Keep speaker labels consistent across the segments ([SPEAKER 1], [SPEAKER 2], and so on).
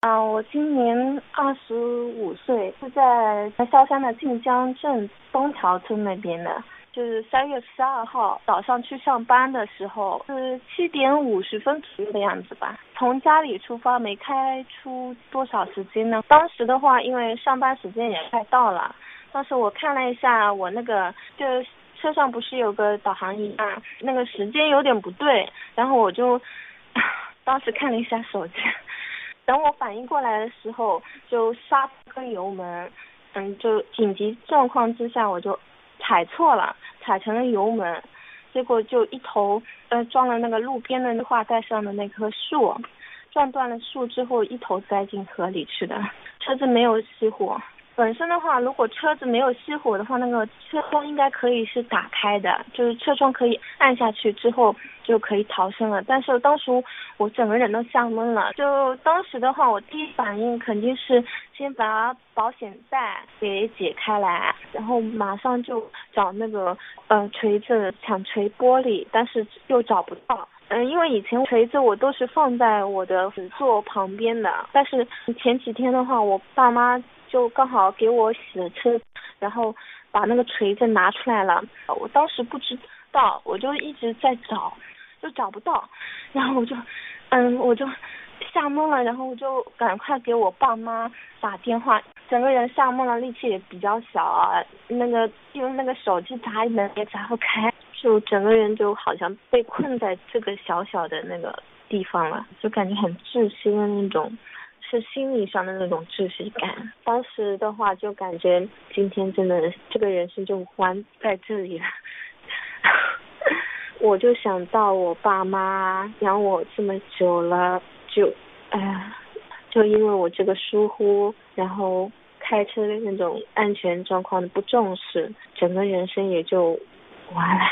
[SPEAKER 1] 啊，我今年二十五岁，是在萧山的晋江镇东桥村那边的。就是三月十二号早上去上班的时候，是七点五十分左右的样子吧。从家里出发，没开出多少时间呢。当时的话，因为上班时间也快到了，当时我看了一下我那个，就车上不是有个导航仪嘛，那个时间有点不对，然后我就 当时看了一下手机，等我反应过来的时候，就刹车油门，嗯，就紧急状况之下我就。踩错了，踩成了油门，结果就一头呃撞了那个路边的绿化带上的那棵树，撞断了树之后一头栽进河里去的，车子没有熄火。本身的话，如果车子没有熄火的话，那个车窗应该可以是打开的，就是车窗可以按下去之后就可以逃生了。但是当时我整个人都吓懵了，就当时的话，我第一反应肯定是先把保险带给解开来，然后马上就找那个呃锤子想锤玻璃，但是又找不到。嗯，因为以前锤子我都是放在我的座旁边的，但是前几天的话，我爸妈。就刚好给我洗了车，然后把那个锤子拿出来了。我当时不知道，我就一直在找，就找不到，然后我就，嗯，我就吓懵了，然后我就赶快给我爸妈打电话，整个人吓懵了，力气也比较小啊，那个用那个手机砸门也砸不开，就整个人就好像被困在这个小小的那个地方了，就感觉很窒息的那种。是心理上的那种窒息感，当时的话就感觉今天真的这个人生就完在这里了，我就想到我爸妈养我这么久了，就哎呀，就因为我这个疏忽，然后开车的那种安全状况的不重视，整个人生也就完了，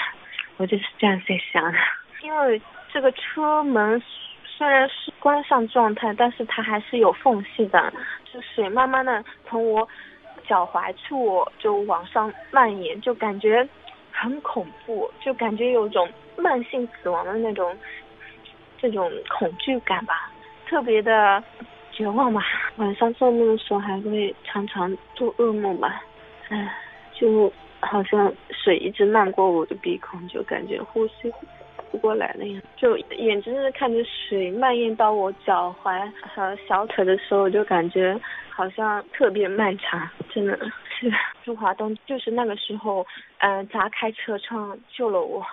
[SPEAKER 1] 我就是这样在想，因为这个车门。虽然是关上状态，但是它还是有缝隙的，就水慢慢的从我脚踝处就往上蔓延，就感觉很恐怖，就感觉有种慢性死亡的那种这种恐惧感吧，特别的绝望吧。晚上做梦的时候还会常常做噩梦吧，唉，就好像水一直漫过我的鼻孔，就感觉呼吸。不过来那样，就眼睁睁的看着水蔓延到我脚踝和小腿的时候，我就感觉好像特别漫长，真的。是朱华东就是那个时候，嗯，砸开车窗救了我，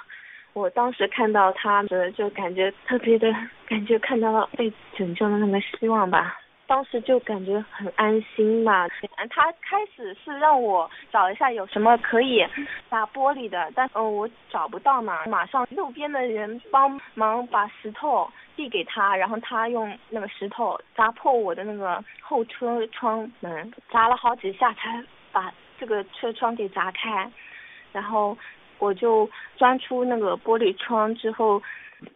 [SPEAKER 1] 我当时看到他的就感觉特别的感觉看到了被拯救的那个希望吧。当时就感觉很安心嘛。他开始是让我找一下有什么可以砸玻璃的，但嗯我找不到嘛。马上路边的人帮忙把石头递给他，然后他用那个石头砸破我的那个后车窗门，砸了好几下才把这个车窗给砸开。然后我就钻出那个玻璃窗之后。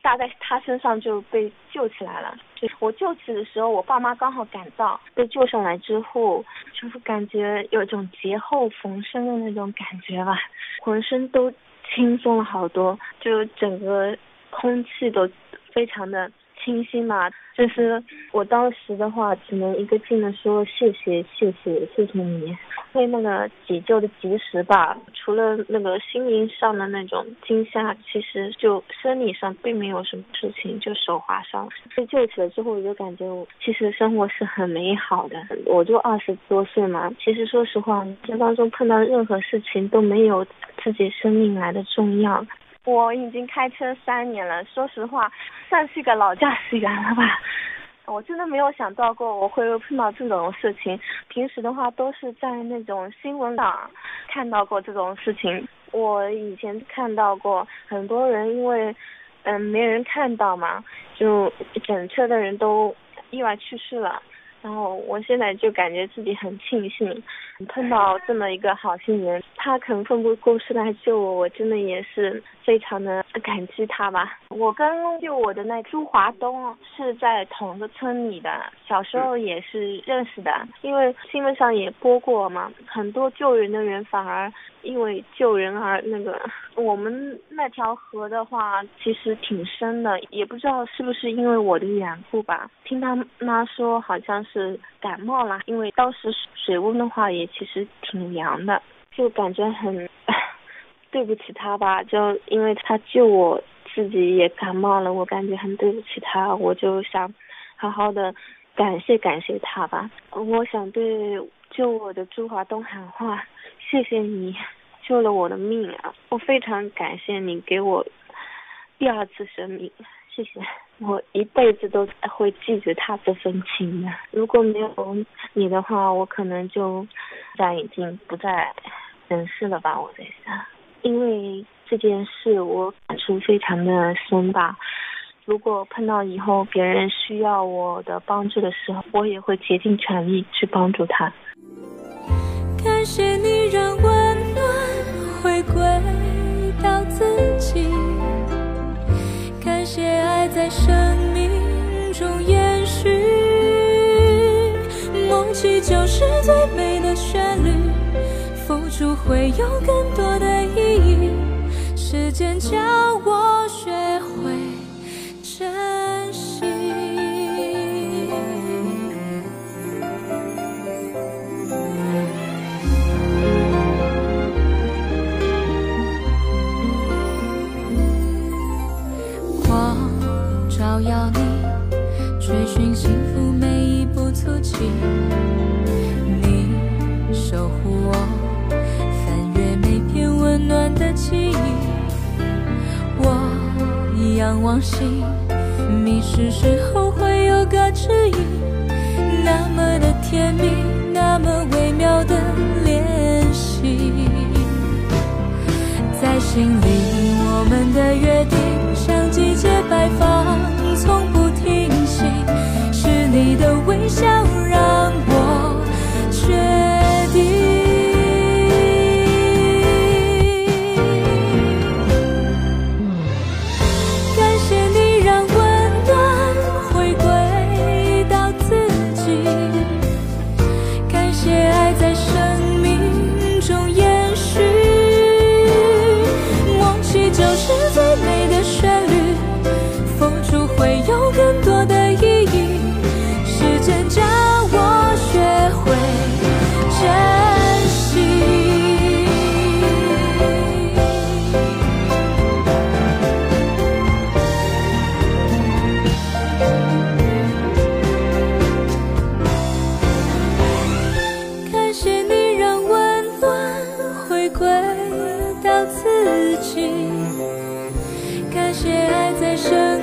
[SPEAKER 1] 搭在他身上就被救起来了。我救起的时候，我爸妈刚好赶到，被救上来之后，就是感觉有种劫后逢生的那种感觉吧，浑身都轻松了好多，就整个空气都非常的。清新嘛，就是我当时的话，只能一个劲的说谢谢谢谢谢谢你，为那个急救的及时吧。除了那个心灵上的那种惊吓，其实就生理上并没有什么事情，就手划伤。被救起来之后，我就感觉我其实生活是很美好的。我就二十多岁嘛，其实说实话，这当中碰到任何事情都没有自己生命来的重要。我已经开车三年了，说实话，算是一个老驾驶员了吧。我真的没有想到过我会碰到这种事情。平时的话都是在那种新闻上看到过这种事情。我以前看到过很多人因为嗯没人看到嘛，就整车的人都意外去世了。然后我现在就感觉自己很庆幸，碰到这么一个好心人，他肯奋不顾身来救我，我真的也是非常的感激他吧。我跟救我的那朱华东是在同个村里的，小时候也是认识的，因为新闻上也播过嘛。很多救人的人反而因为救人而那个，我们那条河的话其实挺深的，也不知道是不是因为我的缘故吧。听他妈说好像是感冒了，因为当时水温的话也。其实挺凉的，就感觉很 对不起他吧，就因为他救我自己也感冒了，我感觉很对不起他，我就想好好的感谢感谢他吧。我想对救我的朱华东喊话，谢谢你救了我的命啊！我非常感谢你给我第二次生命。谢谢，我一辈子都会记着他这份情的。如果没有你的话，我可能就现，在已经不在人世了吧。我在想，因为这件事我感触非常的深吧。如果碰到以后别人需要我的帮助的时候，我也会竭尽全力去帮助他。
[SPEAKER 2] 感谢你让温暖回归到自己。感谢爱在生命中延续，梦起就是最美的旋律，付出会有更多的意义。时间教我照耀你追寻幸福每一步足迹，你守护我翻阅每篇温暖的记忆。我仰望星，迷失时候会有个指引，那么的甜蜜，那么微妙的联系，在心里我们的约定像季节摆放。从不停，去。感谢爱在身。